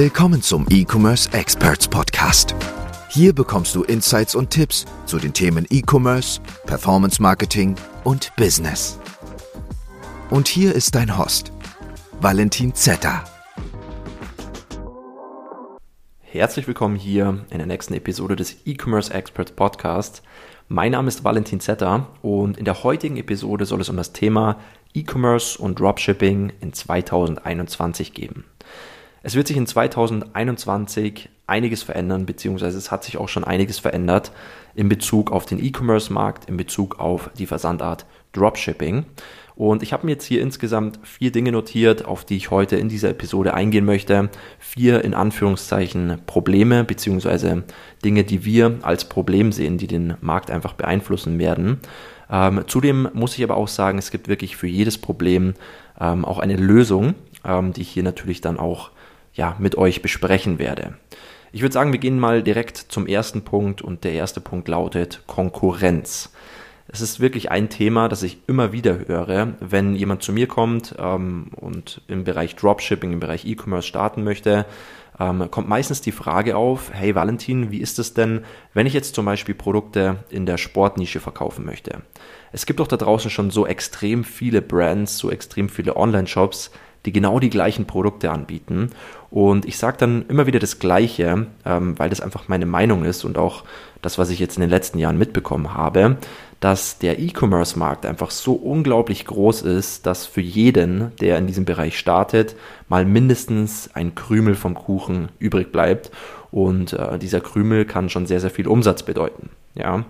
Willkommen zum E-Commerce Experts Podcast. Hier bekommst du Insights und Tipps zu den Themen E-Commerce, Performance Marketing und Business. Und hier ist dein Host, Valentin Zetter. Herzlich willkommen hier in der nächsten Episode des E-Commerce Experts Podcast. Mein Name ist Valentin Zetter und in der heutigen Episode soll es um das Thema E-Commerce und Dropshipping in 2021 geben. Es wird sich in 2021 einiges verändern, beziehungsweise es hat sich auch schon einiges verändert in Bezug auf den E-Commerce-Markt, in Bezug auf die Versandart Dropshipping. Und ich habe mir jetzt hier insgesamt vier Dinge notiert, auf die ich heute in dieser Episode eingehen möchte. Vier in Anführungszeichen Probleme, beziehungsweise Dinge, die wir als Problem sehen, die den Markt einfach beeinflussen werden. Ähm, zudem muss ich aber auch sagen, es gibt wirklich für jedes Problem ähm, auch eine Lösung, ähm, die ich hier natürlich dann auch ja, mit euch besprechen werde. Ich würde sagen, wir gehen mal direkt zum ersten Punkt und der erste Punkt lautet Konkurrenz. Es ist wirklich ein Thema, das ich immer wieder höre, wenn jemand zu mir kommt ähm, und im Bereich Dropshipping, im Bereich E-Commerce starten möchte, ähm, kommt meistens die Frage auf, hey Valentin, wie ist es denn, wenn ich jetzt zum Beispiel Produkte in der Sportnische verkaufen möchte? Es gibt doch da draußen schon so extrem viele Brands, so extrem viele Online-Shops, die genau die gleichen Produkte anbieten. Und ich sage dann immer wieder das Gleiche, ähm, weil das einfach meine Meinung ist und auch das, was ich jetzt in den letzten Jahren mitbekommen habe, dass der E-Commerce-Markt einfach so unglaublich groß ist, dass für jeden, der in diesem Bereich startet, mal mindestens ein Krümel vom Kuchen übrig bleibt. Und äh, dieser Krümel kann schon sehr, sehr viel Umsatz bedeuten. Ja.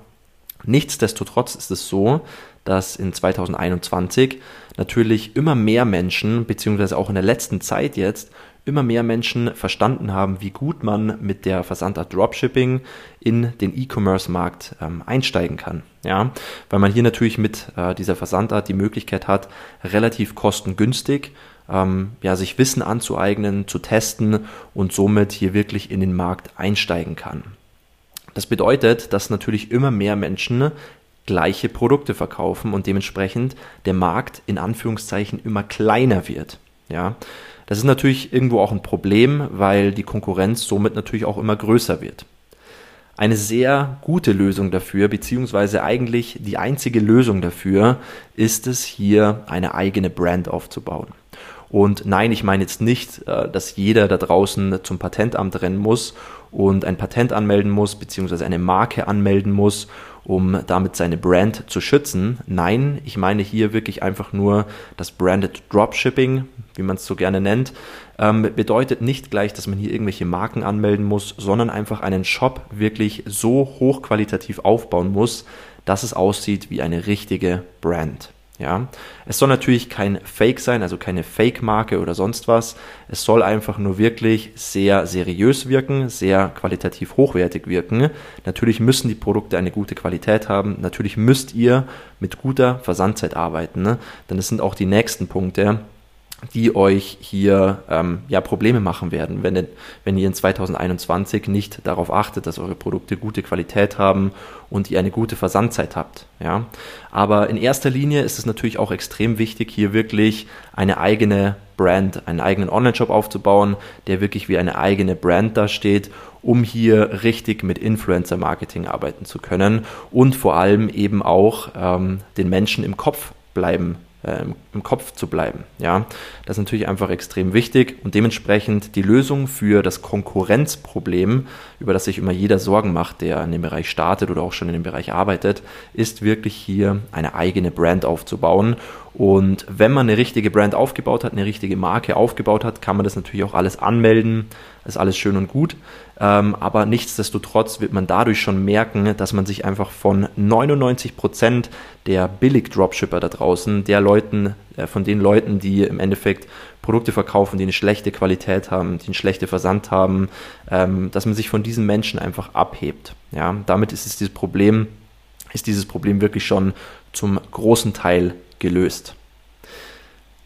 Nichtsdestotrotz ist es so, dass in 2021 natürlich immer mehr Menschen, beziehungsweise auch in der letzten Zeit jetzt, immer mehr Menschen verstanden haben, wie gut man mit der Versandart Dropshipping in den E-Commerce-Markt ähm, einsteigen kann. Ja, weil man hier natürlich mit äh, dieser Versandart die Möglichkeit hat, relativ kostengünstig ähm, ja, sich Wissen anzueignen, zu testen und somit hier wirklich in den Markt einsteigen kann. Das bedeutet, dass natürlich immer mehr Menschen gleiche Produkte verkaufen und dementsprechend der Markt in Anführungszeichen immer kleiner wird. Ja, das ist natürlich irgendwo auch ein Problem, weil die Konkurrenz somit natürlich auch immer größer wird. Eine sehr gute Lösung dafür, beziehungsweise eigentlich die einzige Lösung dafür, ist es hier eine eigene Brand aufzubauen. Und nein, ich meine jetzt nicht, äh, dass jeder da draußen zum Patentamt rennen muss und ein Patent anmelden muss, beziehungsweise eine Marke anmelden muss, um damit seine Brand zu schützen. Nein, ich meine hier wirklich einfach nur das Branded Dropshipping, wie man es so gerne nennt, ähm, bedeutet nicht gleich, dass man hier irgendwelche Marken anmelden muss, sondern einfach einen Shop wirklich so hochqualitativ aufbauen muss, dass es aussieht wie eine richtige Brand. Ja, es soll natürlich kein Fake sein, also keine Fake-Marke oder sonst was. Es soll einfach nur wirklich sehr seriös wirken, sehr qualitativ hochwertig wirken. Natürlich müssen die Produkte eine gute Qualität haben. Natürlich müsst ihr mit guter Versandzeit arbeiten, ne? denn es sind auch die nächsten Punkte, die euch hier ähm, ja Probleme machen werden, wenn, wenn ihr in 2021 nicht darauf achtet, dass eure Produkte gute Qualität haben und ihr eine gute Versandzeit habt. Ja, aber in erster Linie ist es natürlich auch extrem wichtig, hier wirklich eine eigene Brand, einen eigenen Online-Shop aufzubauen, der wirklich wie eine eigene Brand dasteht, um hier richtig mit Influencer-Marketing arbeiten zu können und vor allem eben auch ähm, den Menschen im Kopf bleiben äh, im Kopf zu bleiben. Ja, das ist natürlich einfach extrem wichtig und dementsprechend die Lösung für das Konkurrenzproblem, über das sich immer jeder Sorgen macht, der in dem Bereich startet oder auch schon in dem Bereich arbeitet, ist wirklich hier eine eigene Brand aufzubauen. Und wenn man eine richtige Brand aufgebaut hat, eine richtige Marke aufgebaut hat, kann man das natürlich auch alles anmelden. Ist alles schön und gut. Ähm, aber nichtsdestotrotz wird man dadurch schon merken, dass man sich einfach von 99 Prozent der Billig-Dropshipper da draußen, der Leuten, äh, von den Leuten, die im Endeffekt Produkte verkaufen, die eine schlechte Qualität haben, die einen schlechten Versand haben, ähm, dass man sich von diesen Menschen einfach abhebt. Ja, damit ist es dieses Problem, ist dieses Problem wirklich schon zum großen Teil gelöst.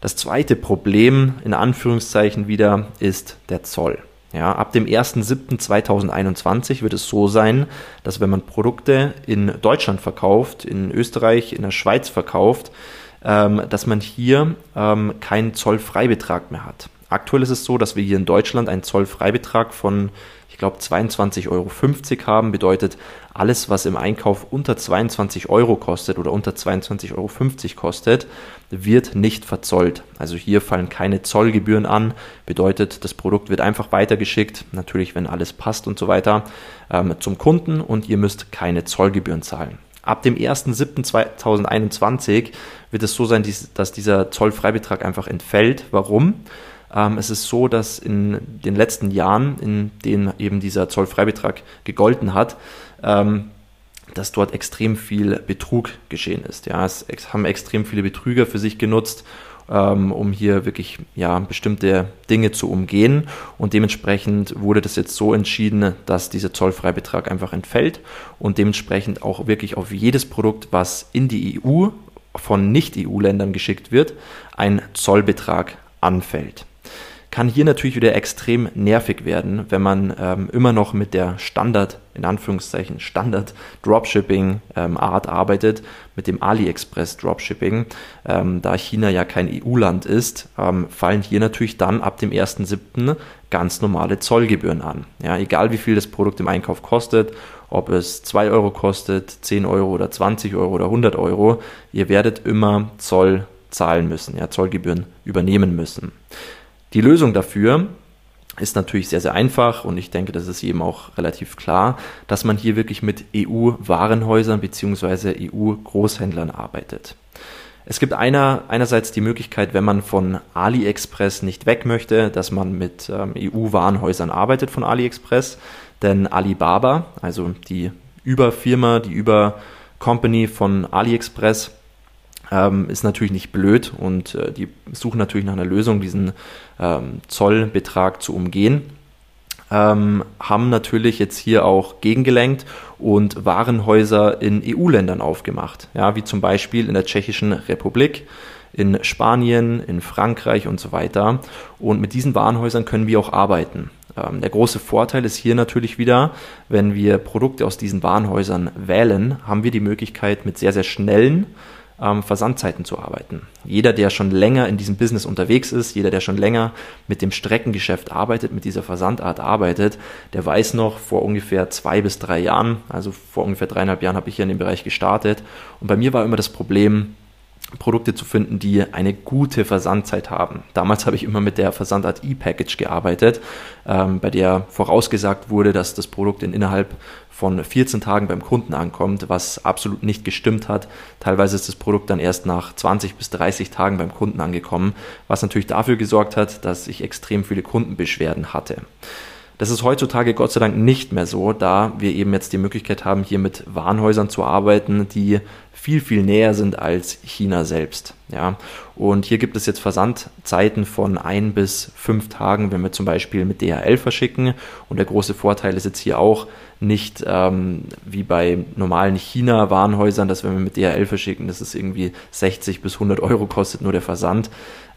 Das zweite Problem, in Anführungszeichen wieder, ist der Zoll. Ja, ab dem 1.7.2021 wird es so sein, dass wenn man Produkte in Deutschland verkauft, in Österreich, in der Schweiz verkauft, ähm, dass man hier ähm, keinen Zollfreibetrag mehr hat. Aktuell ist es so, dass wir hier in Deutschland einen Zollfreibetrag von, ich glaube, 22,50 Euro haben. Bedeutet, alles, was im Einkauf unter 22 Euro kostet oder unter 22,50 Euro kostet, wird nicht verzollt. Also hier fallen keine Zollgebühren an. Bedeutet, das Produkt wird einfach weitergeschickt, natürlich, wenn alles passt und so weiter, ähm, zum Kunden und ihr müsst keine Zollgebühren zahlen. Ab dem 1.7.2021 wird es so sein, dass dieser Zollfreibetrag einfach entfällt. Warum? Ähm, es ist so, dass in den letzten Jahren, in denen eben dieser Zollfreibetrag gegolten hat, ähm, dass dort extrem viel Betrug geschehen ist. Ja, es haben extrem viele Betrüger für sich genutzt, ähm, um hier wirklich ja, bestimmte Dinge zu umgehen. Und dementsprechend wurde das jetzt so entschieden, dass dieser Zollfreibetrag einfach entfällt und dementsprechend auch wirklich auf jedes Produkt, was in die EU von Nicht-EU-Ländern geschickt wird, ein Zollbetrag anfällt kann hier natürlich wieder extrem nervig werden, wenn man ähm, immer noch mit der Standard, in Anführungszeichen, Standard Dropshipping ähm, Art arbeitet, mit dem AliExpress Dropshipping. Ähm, da China ja kein EU-Land ist, ähm, fallen hier natürlich dann ab dem 1.7. ganz normale Zollgebühren an. Ja, egal wie viel das Produkt im Einkauf kostet, ob es 2 Euro kostet, 10 Euro oder 20 Euro oder 100 Euro, ihr werdet immer Zoll zahlen müssen, ja, Zollgebühren übernehmen müssen. Die Lösung dafür ist natürlich sehr, sehr einfach und ich denke, das ist jedem auch relativ klar, dass man hier wirklich mit EU-Warenhäusern bzw. EU-Großhändlern arbeitet. Es gibt einer, einerseits die Möglichkeit, wenn man von AliExpress nicht weg möchte, dass man mit ähm, EU-Warenhäusern arbeitet von AliExpress, denn Alibaba, also die Überfirma, die Über-Company von AliExpress, ähm, ist natürlich nicht blöd und äh, die suchen natürlich nach einer Lösung, diesen ähm, Zollbetrag zu umgehen. Ähm, haben natürlich jetzt hier auch gegengelenkt und Warenhäuser in EU-Ländern aufgemacht, ja, wie zum Beispiel in der Tschechischen Republik, in Spanien, in Frankreich und so weiter. Und mit diesen Warenhäusern können wir auch arbeiten. Ähm, der große Vorteil ist hier natürlich wieder, wenn wir Produkte aus diesen Warenhäusern wählen, haben wir die Möglichkeit mit sehr, sehr schnellen ähm, Versandzeiten zu arbeiten. Jeder, der schon länger in diesem Business unterwegs ist, jeder, der schon länger mit dem Streckengeschäft arbeitet, mit dieser Versandart arbeitet, der weiß noch, vor ungefähr zwei bis drei Jahren, also vor ungefähr dreieinhalb Jahren habe ich hier in dem Bereich gestartet. Und bei mir war immer das Problem, Produkte zu finden, die eine gute Versandzeit haben. Damals habe ich immer mit der Versandart E-Package gearbeitet, ähm, bei der vorausgesagt wurde, dass das Produkt in innerhalb von 14 Tagen beim Kunden ankommt, was absolut nicht gestimmt hat. Teilweise ist das Produkt dann erst nach 20 bis 30 Tagen beim Kunden angekommen, was natürlich dafür gesorgt hat, dass ich extrem viele Kundenbeschwerden hatte. Das ist heutzutage Gott sei Dank nicht mehr so, da wir eben jetzt die Möglichkeit haben, hier mit Warenhäusern zu arbeiten, die viel, viel näher sind als China selbst. Ja. Und hier gibt es jetzt Versandzeiten von ein bis fünf Tagen, wenn wir zum Beispiel mit DHL verschicken. Und der große Vorteil ist jetzt hier auch nicht ähm, wie bei normalen China-Warenhäusern, dass wenn wir mit DHL verschicken, dass es irgendwie 60 bis 100 Euro kostet, nur der Versand,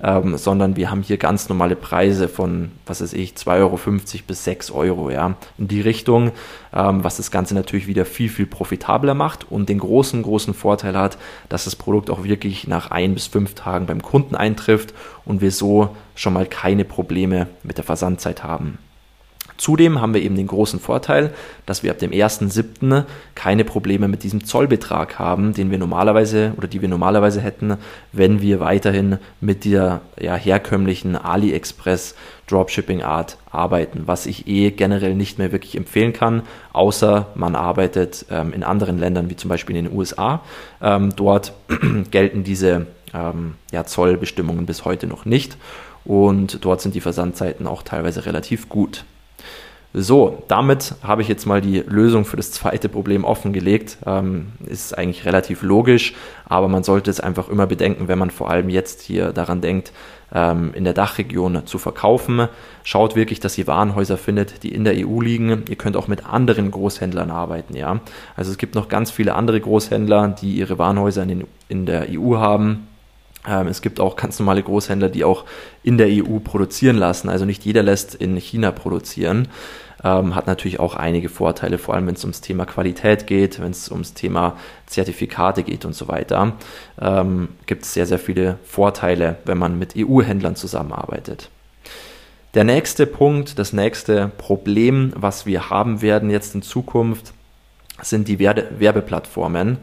ähm, sondern wir haben hier ganz normale Preise von, was weiß ich, 2,50 Euro bis 6 Euro, ja, in die Richtung, ähm, was das Ganze natürlich wieder viel, viel profitabler macht und den großen, großen Vorteil hat, dass das Produkt auch wirklich nach ein bis fünf Tagen beim Kunden eintrifft und wir so schon mal keine Probleme mit der Versandzeit haben. Zudem haben wir eben den großen Vorteil, dass wir ab dem 1.7. keine Probleme mit diesem Zollbetrag haben, den wir normalerweise oder die wir normalerweise hätten, wenn wir weiterhin mit der ja, herkömmlichen AliExpress Dropshipping Art arbeiten, was ich eh generell nicht mehr wirklich empfehlen kann, außer man arbeitet ähm, in anderen Ländern wie zum Beispiel in den USA. Ähm, dort gelten diese ähm, ja, Zollbestimmungen bis heute noch nicht und dort sind die Versandzeiten auch teilweise relativ gut. So, damit habe ich jetzt mal die Lösung für das zweite Problem offengelegt. Ähm, ist eigentlich relativ logisch, aber man sollte es einfach immer bedenken, wenn man vor allem jetzt hier daran denkt, ähm, in der Dachregion zu verkaufen. Schaut wirklich, dass ihr Warenhäuser findet, die in der EU liegen. Ihr könnt auch mit anderen Großhändlern arbeiten, ja. Also es gibt noch ganz viele andere Großhändler, die ihre Warenhäuser in, den, in der EU haben ähm, es gibt auch ganz normale Großhändler, die auch in der EU produzieren lassen. Also nicht jeder lässt in China produzieren. Ähm, hat natürlich auch einige Vorteile, vor allem wenn es ums Thema Qualität geht, wenn es ums Thema Zertifikate geht und so weiter. Ähm, gibt es sehr, sehr viele Vorteile, wenn man mit EU-Händlern zusammenarbeitet. Der nächste Punkt, das nächste Problem, was wir haben werden jetzt in Zukunft, sind die Werbeplattformen.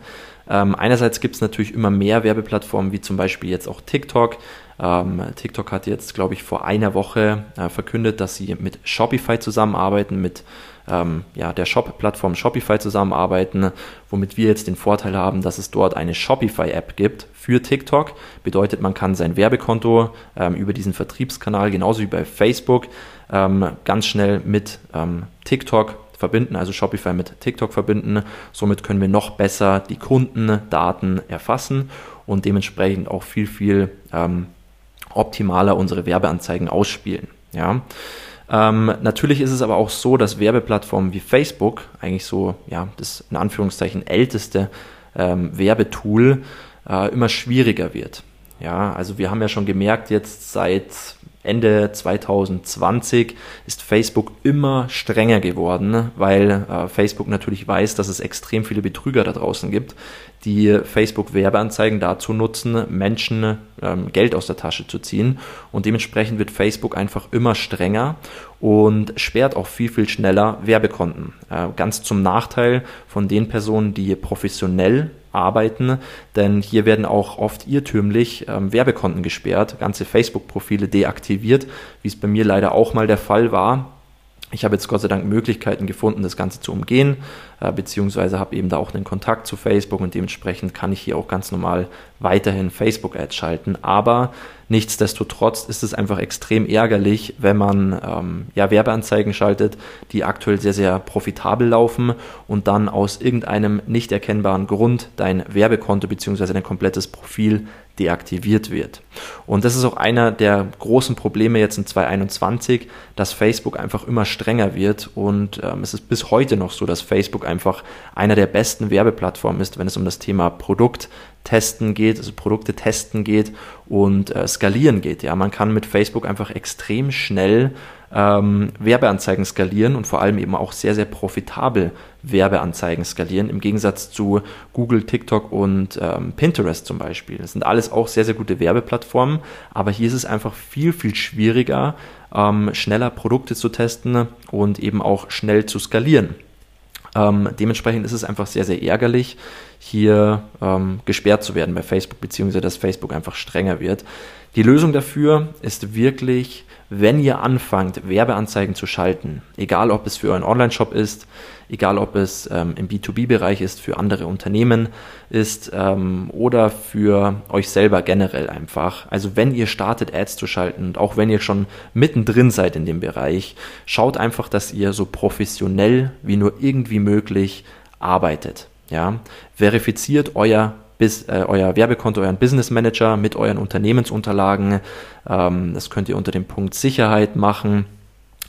Ähm, einerseits gibt es natürlich immer mehr Werbeplattformen, wie zum Beispiel jetzt auch TikTok. Ähm, TikTok hat jetzt, glaube ich, vor einer Woche äh, verkündet, dass sie mit Shopify zusammenarbeiten, mit ähm, ja, der Shop-Plattform Shopify zusammenarbeiten, womit wir jetzt den Vorteil haben, dass es dort eine Shopify-App gibt für TikTok. Bedeutet, man kann sein Werbekonto ähm, über diesen Vertriebskanal, genauso wie bei Facebook, ähm, ganz schnell mit ähm, TikTok verbinden, also Shopify mit TikTok verbinden. Somit können wir noch besser die Kundendaten erfassen und dementsprechend auch viel, viel ähm, optimaler unsere Werbeanzeigen ausspielen. Ja. Ähm, natürlich ist es aber auch so, dass Werbeplattformen wie Facebook, eigentlich so, ja, das in Anführungszeichen älteste ähm, Werbetool, äh, immer schwieriger wird. Ja, also wir haben ja schon gemerkt, jetzt seit Ende 2020 ist Facebook immer strenger geworden, weil äh, Facebook natürlich weiß, dass es extrem viele Betrüger da draußen gibt, die Facebook-Werbeanzeigen dazu nutzen, Menschen ähm, Geld aus der Tasche zu ziehen. Und dementsprechend wird Facebook einfach immer strenger und sperrt auch viel, viel schneller Werbekonten. Äh, ganz zum Nachteil von den Personen, die professionell arbeiten, denn hier werden auch oft irrtümlich ähm, Werbekonten gesperrt, ganze Facebook-Profile deaktiviert, wie es bei mir leider auch mal der Fall war. Ich habe jetzt Gott sei Dank Möglichkeiten gefunden, das Ganze zu umgehen, beziehungsweise habe eben da auch einen Kontakt zu Facebook und dementsprechend kann ich hier auch ganz normal weiterhin Facebook-Ads schalten. Aber nichtsdestotrotz ist es einfach extrem ärgerlich, wenn man ähm, ja, Werbeanzeigen schaltet, die aktuell sehr, sehr profitabel laufen und dann aus irgendeinem nicht erkennbaren Grund dein Werbekonto beziehungsweise dein komplettes Profil deaktiviert wird. Und das ist auch einer der großen Probleme jetzt in 2021, dass Facebook einfach immer strenger wird und ähm, es ist bis heute noch so, dass Facebook einfach einer der besten Werbeplattformen ist, wenn es um das Thema Produkttesten geht, also Produkte testen geht und äh, skalieren geht. Ja, man kann mit Facebook einfach extrem schnell ähm, Werbeanzeigen skalieren und vor allem eben auch sehr, sehr profitabel Werbeanzeigen skalieren, im Gegensatz zu Google, TikTok und ähm, Pinterest zum Beispiel. Das sind alles auch sehr, sehr gute Werbeplattformen, aber hier ist es einfach viel, viel schwieriger, ähm, schneller Produkte zu testen und eben auch schnell zu skalieren. Ähm, dementsprechend ist es einfach sehr, sehr ärgerlich, hier ähm, gesperrt zu werden bei Facebook, beziehungsweise dass Facebook einfach strenger wird. Die Lösung dafür ist wirklich wenn ihr anfangt, Werbeanzeigen zu schalten, egal ob es für euren Online-Shop ist, egal ob es ähm, im B2B-Bereich ist, für andere Unternehmen ist ähm, oder für euch selber generell einfach. Also wenn ihr startet, Ads zu schalten und auch wenn ihr schon mittendrin seid in dem Bereich, schaut einfach, dass ihr so professionell wie nur irgendwie möglich arbeitet. Ja, verifiziert euer bis, äh, euer Werbekonto, euren Business Manager mit euren Unternehmensunterlagen. Ähm, das könnt ihr unter dem Punkt Sicherheit machen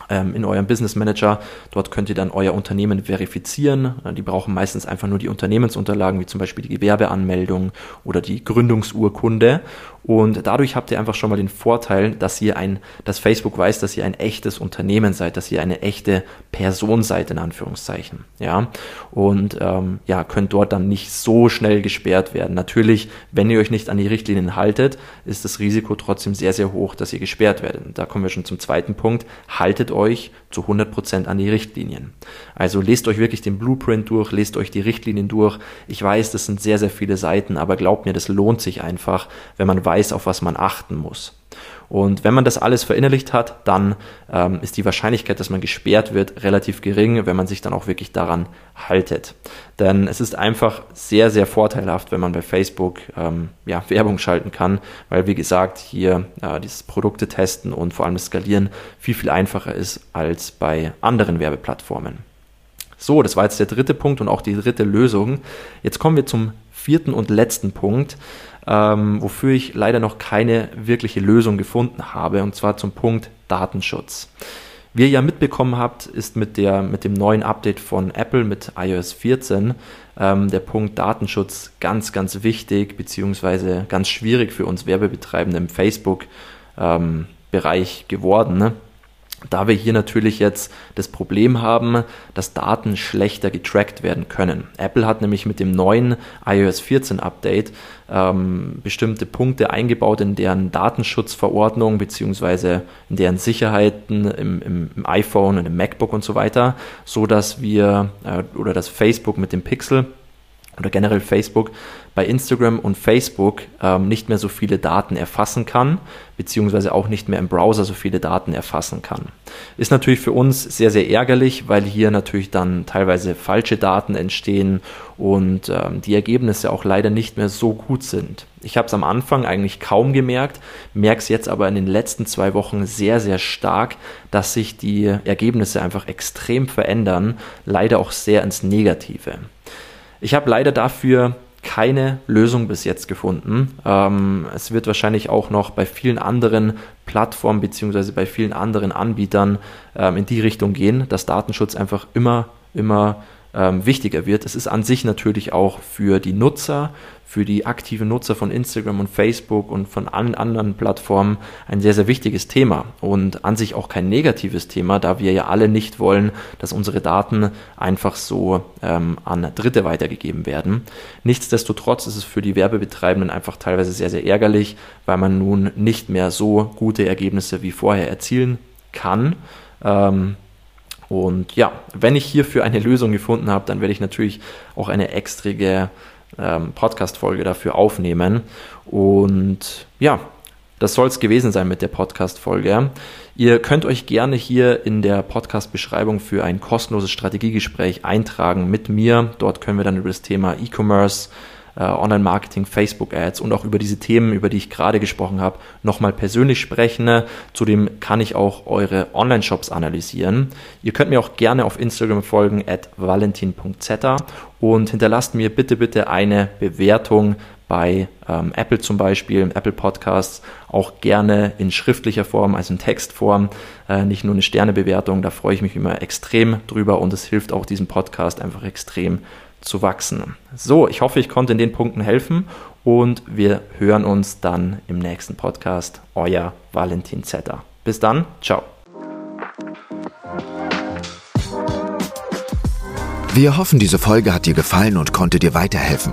ähm, in eurem Business Manager. Dort könnt ihr dann euer Unternehmen verifizieren. Die brauchen meistens einfach nur die Unternehmensunterlagen, wie zum Beispiel die Gewerbeanmeldung oder die Gründungsurkunde. Und dadurch habt ihr einfach schon mal den Vorteil, dass ihr ein, dass Facebook weiß, dass ihr ein echtes Unternehmen seid, dass ihr eine echte Person seid, in Anführungszeichen. Ja. Und ähm, ja, könnt dort dann nicht so schnell gesperrt werden. Natürlich, wenn ihr euch nicht an die Richtlinien haltet, ist das Risiko trotzdem sehr, sehr hoch, dass ihr gesperrt werdet. Da kommen wir schon zum zweiten Punkt. Haltet euch zu 100% an die Richtlinien. Also lest euch wirklich den Blueprint durch, lest euch die Richtlinien durch. Ich weiß, das sind sehr, sehr viele Seiten, aber glaubt mir, das lohnt sich einfach, wenn man weiß, auf was man achten muss. Und wenn man das alles verinnerlicht hat, dann ähm, ist die Wahrscheinlichkeit, dass man gesperrt wird, relativ gering, wenn man sich dann auch wirklich daran haltet. Denn es ist einfach sehr, sehr vorteilhaft, wenn man bei Facebook ähm, ja, Werbung schalten kann, weil wie gesagt, hier äh, dieses Produkte testen und vor allem das Skalieren viel, viel einfacher ist als bei anderen Werbeplattformen. So, das war jetzt der dritte Punkt und auch die dritte Lösung. Jetzt kommen wir zum vierten und letzten Punkt ähm, wofür ich leider noch keine wirkliche Lösung gefunden habe, und zwar zum Punkt Datenschutz. Wie ihr ja mitbekommen habt, ist mit, der, mit dem neuen Update von Apple mit iOS 14 ähm, der Punkt Datenschutz ganz, ganz wichtig, beziehungsweise ganz schwierig für uns Werbebetreibende im Facebook-Bereich ähm, geworden. Ne? Da wir hier natürlich jetzt das Problem haben, dass Daten schlechter getrackt werden können. Apple hat nämlich mit dem neuen iOS 14 Update ähm, bestimmte Punkte eingebaut in deren Datenschutzverordnung beziehungsweise in deren Sicherheiten im, im, im, iPhone und im MacBook und so weiter, so dass wir äh, oder dass Facebook mit dem Pixel oder generell Facebook bei Instagram und Facebook ähm, nicht mehr so viele Daten erfassen kann, beziehungsweise auch nicht mehr im Browser so viele Daten erfassen kann. Ist natürlich für uns sehr, sehr ärgerlich, weil hier natürlich dann teilweise falsche Daten entstehen und ähm, die Ergebnisse auch leider nicht mehr so gut sind. Ich habe es am Anfang eigentlich kaum gemerkt, merke es jetzt aber in den letzten zwei Wochen sehr, sehr stark, dass sich die Ergebnisse einfach extrem verändern, leider auch sehr ins Negative. Ich habe leider dafür keine Lösung bis jetzt gefunden. Ähm, es wird wahrscheinlich auch noch bei vielen anderen Plattformen beziehungsweise bei vielen anderen Anbietern ähm, in die Richtung gehen, dass Datenschutz einfach immer, immer ähm, wichtiger wird. Es ist an sich natürlich auch für die Nutzer, für die aktiven Nutzer von Instagram und Facebook und von allen anderen Plattformen ein sehr, sehr wichtiges Thema und an sich auch kein negatives Thema, da wir ja alle nicht wollen, dass unsere Daten einfach so ähm, an Dritte weitergegeben werden. Nichtsdestotrotz ist es für die Werbebetreibenden einfach teilweise sehr, sehr ärgerlich, weil man nun nicht mehr so gute Ergebnisse wie vorher erzielen kann. Ähm, und ja, wenn ich hierfür eine Lösung gefunden habe, dann werde ich natürlich auch eine extrige ähm, Podcast-Folge dafür aufnehmen. Und ja, das soll es gewesen sein mit der Podcast-Folge. Ihr könnt euch gerne hier in der Podcast-Beschreibung für ein kostenloses Strategiegespräch eintragen mit mir. Dort können wir dann über das Thema E-Commerce Online-Marketing, Facebook-Ads und auch über diese Themen, über die ich gerade gesprochen habe, nochmal persönlich sprechen. Zudem kann ich auch eure Online-Shops analysieren. Ihr könnt mir auch gerne auf Instagram folgen, at valentin.zeta und hinterlasst mir bitte, bitte eine Bewertung bei ähm, Apple zum Beispiel, Apple Podcasts, auch gerne in schriftlicher Form, also in Textform, äh, nicht nur eine Sternebewertung, da freue ich mich immer extrem drüber und es hilft auch diesem Podcast einfach extrem zu wachsen. So, ich hoffe, ich konnte in den Punkten helfen und wir hören uns dann im nächsten Podcast. Euer Valentin Zetter. Bis dann, ciao. Wir hoffen, diese Folge hat dir gefallen und konnte dir weiterhelfen.